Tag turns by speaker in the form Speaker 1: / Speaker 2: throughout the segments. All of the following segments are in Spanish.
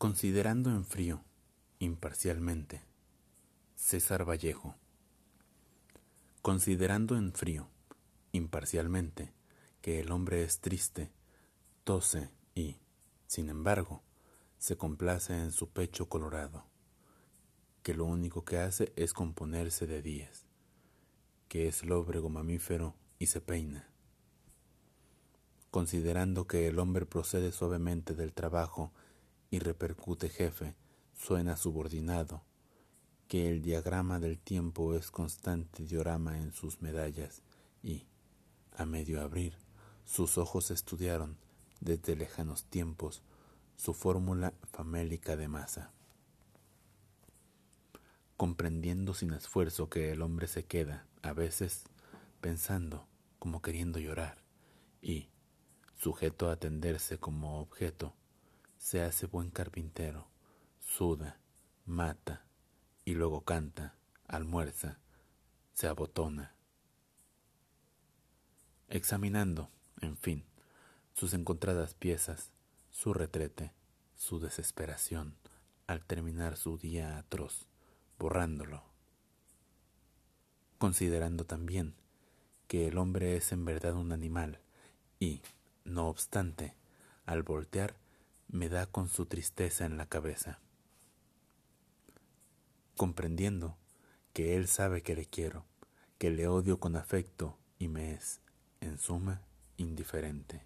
Speaker 1: Considerando en frío, imparcialmente, César Vallejo. Considerando en frío, imparcialmente, que el hombre es triste, tose y, sin embargo, se complace en su pecho colorado, que lo único que hace es componerse de días, que es lóbrego mamífero y se peina. Considerando que el hombre procede suavemente del trabajo y repercute jefe, suena subordinado, que el diagrama del tiempo es constante diorama en sus medallas y, a medio abrir, sus ojos estudiaron desde lejanos tiempos su fórmula famélica de masa. Comprendiendo sin esfuerzo que el hombre se queda, a veces, pensando como queriendo llorar, y, sujeto a atenderse como objeto, se hace buen carpintero, suda, mata, y luego canta, almuerza, se abotona. Examinando, en fin, sus encontradas piezas, su retrete, su desesperación, al terminar su día atroz, borrándolo. Considerando también que el hombre es en verdad un animal y, no obstante, al voltear, me da con su tristeza en la cabeza, comprendiendo que él sabe que le quiero, que le odio con afecto y me es, en suma, indiferente.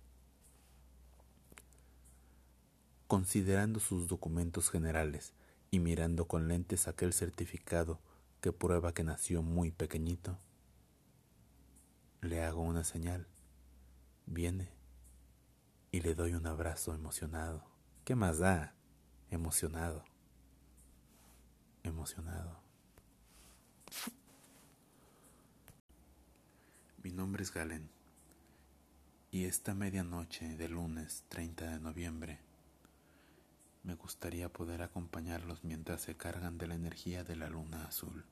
Speaker 1: Considerando sus documentos generales y mirando con lentes aquel certificado que prueba que nació muy pequeñito, le hago una señal, viene y le doy un abrazo emocionado. ¿Qué más da? Emocionado. Emocionado. Mi nombre es Galen y esta medianoche de lunes 30 de noviembre me gustaría poder acompañarlos mientras se cargan de la energía de la luna azul.